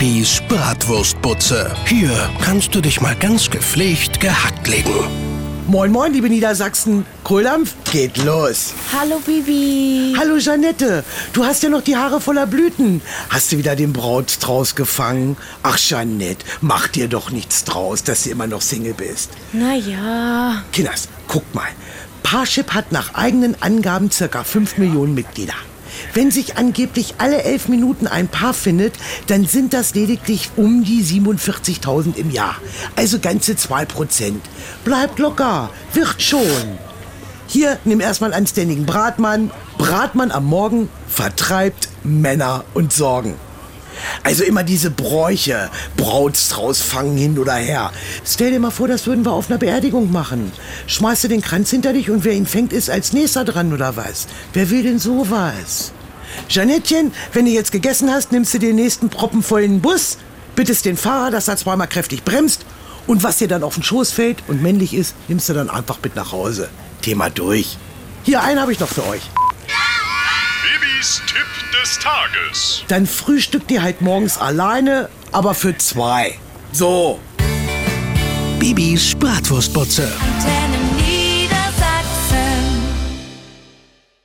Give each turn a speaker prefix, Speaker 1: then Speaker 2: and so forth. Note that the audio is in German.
Speaker 1: Bibis Bratwurstbutze. Hier kannst du dich mal ganz gepflegt gehackt legen.
Speaker 2: Moin, moin, liebe Niedersachsen. Kohldampf geht los.
Speaker 3: Hallo Bibi.
Speaker 2: Hallo, Janette. Du hast ja noch die Haare voller Blüten. Hast du wieder den Brautstrauß gefangen? Ach, Janette, mach dir doch nichts draus, dass du immer noch Single bist.
Speaker 3: Naja.
Speaker 2: Kinders, guckt mal. Parship hat nach eigenen Angaben circa 5 Millionen Mitglieder. Wenn sich angeblich alle elf Minuten ein Paar findet, dann sind das lediglich um die 47.000 im Jahr. Also ganze 2 Prozent. Bleibt locker, wird schon. Hier, nimm erstmal anständigen Bratmann. Bratmann am Morgen vertreibt Männer und Sorgen. Also immer diese Bräuche, Brautstrauß fangen hin oder her. Stell dir mal vor, das würden wir auf einer Beerdigung machen. Schmeißt du den Kranz hinter dich und wer ihn fängt, ist als nächster dran oder was? Wer will denn sowas? Janettchen, wenn du jetzt gegessen hast, nimmst du den nächsten proppenvollen Bus, bittest den Fahrer, dass er zweimal kräftig bremst und was dir dann auf den Schoß fällt und männlich ist, nimmst du dann einfach mit nach Hause. Thema durch. Hier, einen habe ich noch für euch.
Speaker 4: Bibis Tipp des Tages.
Speaker 2: Dann frühstückt ihr halt morgens alleine, aber für zwei. So.
Speaker 1: Bibis Bratwurstbutze.
Speaker 3: Antenne